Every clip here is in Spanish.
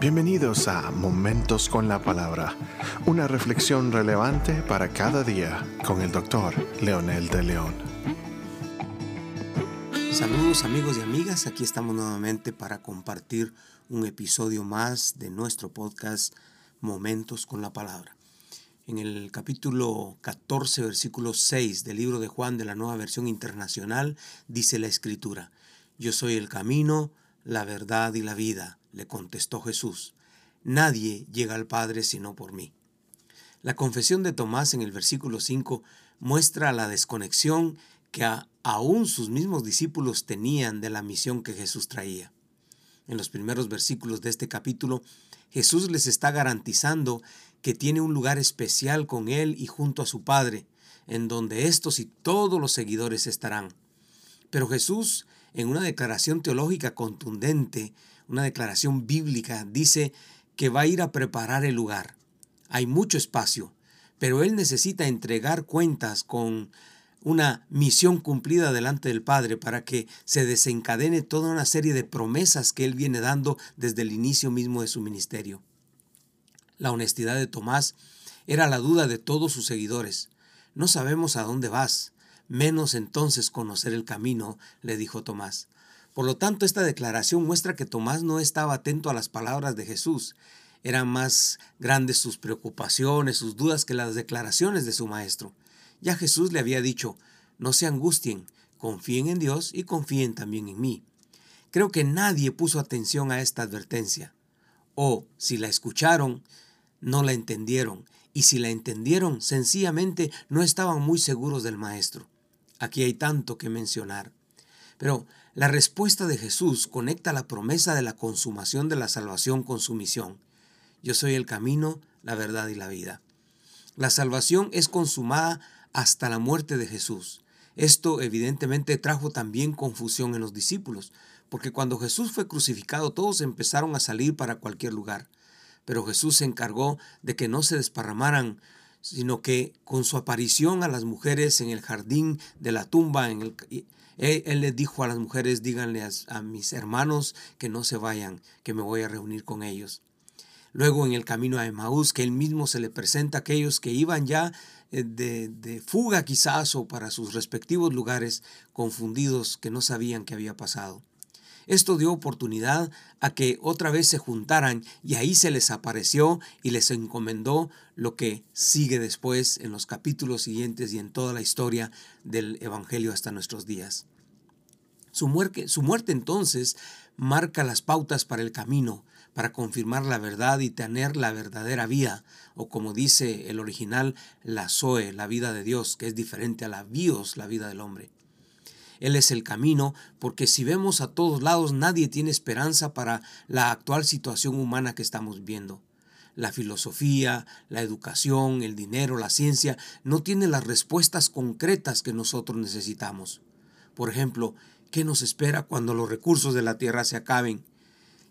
Bienvenidos a Momentos con la Palabra, una reflexión relevante para cada día con el doctor Leonel de León. Saludos amigos y amigas, aquí estamos nuevamente para compartir un episodio más de nuestro podcast Momentos con la Palabra. En el capítulo 14, versículo 6 del libro de Juan de la nueva versión internacional, dice la escritura, Yo soy el camino, la verdad y la vida le contestó Jesús, Nadie llega al Padre sino por mí. La confesión de Tomás en el versículo 5 muestra la desconexión que aún sus mismos discípulos tenían de la misión que Jesús traía. En los primeros versículos de este capítulo, Jesús les está garantizando que tiene un lugar especial con Él y junto a su Padre, en donde estos y todos los seguidores estarán. Pero Jesús, en una declaración teológica contundente, una declaración bíblica, dice que va a ir a preparar el lugar. Hay mucho espacio, pero Él necesita entregar cuentas con una misión cumplida delante del Padre para que se desencadene toda una serie de promesas que Él viene dando desde el inicio mismo de su ministerio. La honestidad de Tomás era la duda de todos sus seguidores. No sabemos a dónde vas, menos entonces conocer el camino, le dijo Tomás. Por lo tanto, esta declaración muestra que Tomás no estaba atento a las palabras de Jesús. Eran más grandes sus preocupaciones, sus dudas que las declaraciones de su maestro. Ya Jesús le había dicho, no se angustien, confíen en Dios y confíen también en mí. Creo que nadie puso atención a esta advertencia. O, si la escucharon, no la entendieron, y si la entendieron, sencillamente no estaban muy seguros del Maestro. Aquí hay tanto que mencionar. Pero la respuesta de Jesús conecta la promesa de la consumación de la salvación con su misión. Yo soy el camino, la verdad y la vida. La salvación es consumada hasta la muerte de Jesús. Esto evidentemente trajo también confusión en los discípulos, porque cuando Jesús fue crucificado todos empezaron a salir para cualquier lugar. Pero Jesús se encargó de que no se desparramaran, sino que con su aparición a las mujeres en el jardín de la tumba, en el, él, les dijo a las mujeres, díganle a, mis hermanos que no se vayan, que me voy a reunir con ellos. Luego en el camino a Emaús, que él mismo se le presenta a aquellos que iban ya eh, de, de, fuga quizás o para sus respectivos lugares, confundidos que no sabían qué había pasado. Esto dio oportunidad a que otra vez se juntaran y ahí se les apareció y les encomendó lo que sigue después en los capítulos siguientes y en toda la historia del Evangelio hasta nuestros días. Su muerte, entonces marca las pautas para el camino, para confirmar la verdad y tener la verdadera vida, o como dice el original, la Zoe, la vida de Dios, que es diferente a la bios, la vida del hombre. Él es el camino, porque si vemos a todos lados nadie tiene esperanza para la actual situación humana que estamos viendo. La filosofía, la educación, el dinero, la ciencia no tienen las respuestas concretas que nosotros necesitamos. Por ejemplo, ¿qué nos espera cuando los recursos de la tierra se acaben?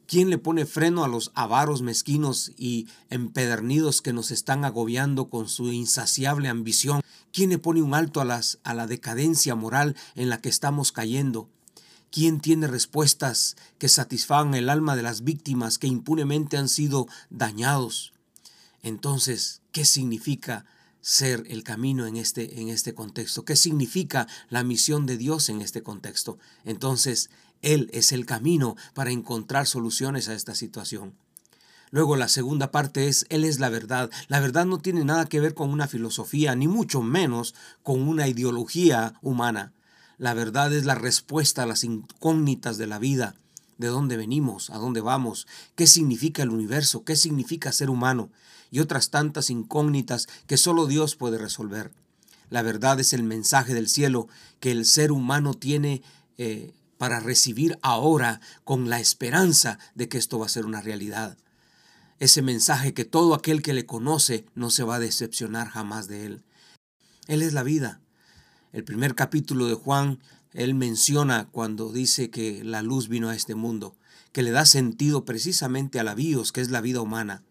¿Quién le pone freno a los avaros mezquinos y empedernidos que nos están agobiando con su insaciable ambición? ¿Quién le pone un alto a, a la decadencia moral en la que estamos cayendo? ¿Quién tiene respuestas que satisfagan el alma de las víctimas que impunemente han sido dañados? Entonces, ¿qué significa ser el camino en este, en este contexto? ¿Qué significa la misión de Dios en este contexto? Entonces, Él es el camino para encontrar soluciones a esta situación. Luego la segunda parte es, Él es la verdad. La verdad no tiene nada que ver con una filosofía, ni mucho menos con una ideología humana. La verdad es la respuesta a las incógnitas de la vida. ¿De dónde venimos? ¿A dónde vamos? ¿Qué significa el universo? ¿Qué significa ser humano? Y otras tantas incógnitas que solo Dios puede resolver. La verdad es el mensaje del cielo que el ser humano tiene eh, para recibir ahora con la esperanza de que esto va a ser una realidad ese mensaje que todo aquel que le conoce no se va a decepcionar jamás de él. Él es la vida. El primer capítulo de Juan, él menciona cuando dice que la luz vino a este mundo, que le da sentido precisamente a la bios, que es la vida humana.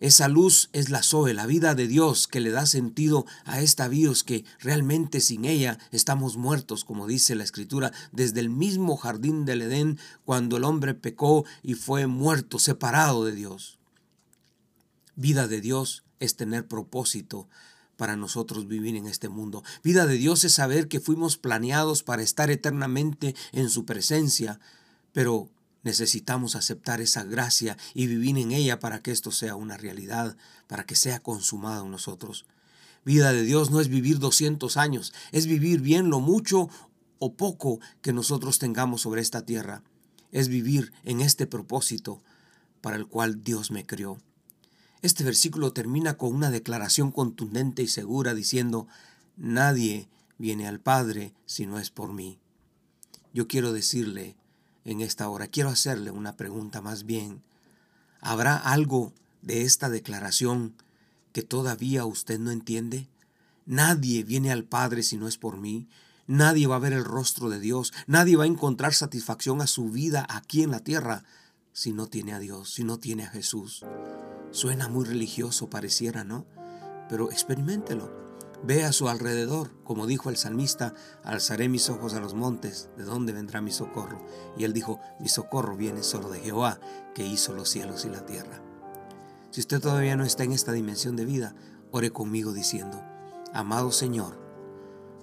Esa luz es la Zoe, la vida de Dios que le da sentido a esta bios que realmente sin ella estamos muertos, como dice la Escritura, desde el mismo jardín del Edén, cuando el hombre pecó y fue muerto, separado de Dios. Vida de Dios es tener propósito para nosotros vivir en este mundo. Vida de Dios es saber que fuimos planeados para estar eternamente en su presencia, pero Necesitamos aceptar esa gracia y vivir en ella para que esto sea una realidad, para que sea consumado en nosotros. Vida de Dios no es vivir 200 años, es vivir bien lo mucho o poco que nosotros tengamos sobre esta tierra. Es vivir en este propósito para el cual Dios me creó. Este versículo termina con una declaración contundente y segura diciendo, nadie viene al Padre si no es por mí. Yo quiero decirle, en esta hora. Quiero hacerle una pregunta más bien. ¿Habrá algo de esta declaración que todavía usted no entiende? Nadie viene al Padre si no es por mí. Nadie va a ver el rostro de Dios. Nadie va a encontrar satisfacción a su vida aquí en la tierra si no tiene a Dios, si no tiene a Jesús. Suena muy religioso, pareciera, ¿no? Pero experimentelo. Ve a su alrededor, como dijo el salmista, alzaré mis ojos a los montes, ¿de dónde vendrá mi socorro? Y él dijo, mi socorro viene solo de Jehová, que hizo los cielos y la tierra. Si usted todavía no está en esta dimensión de vida, ore conmigo diciendo, amado Señor,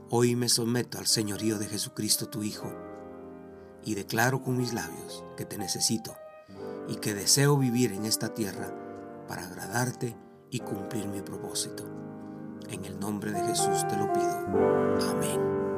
hoy me someto al señorío de Jesucristo tu Hijo, y declaro con mis labios que te necesito y que deseo vivir en esta tierra para agradarte y cumplir mi propósito. En el nombre de Jesús te lo pido. Amén.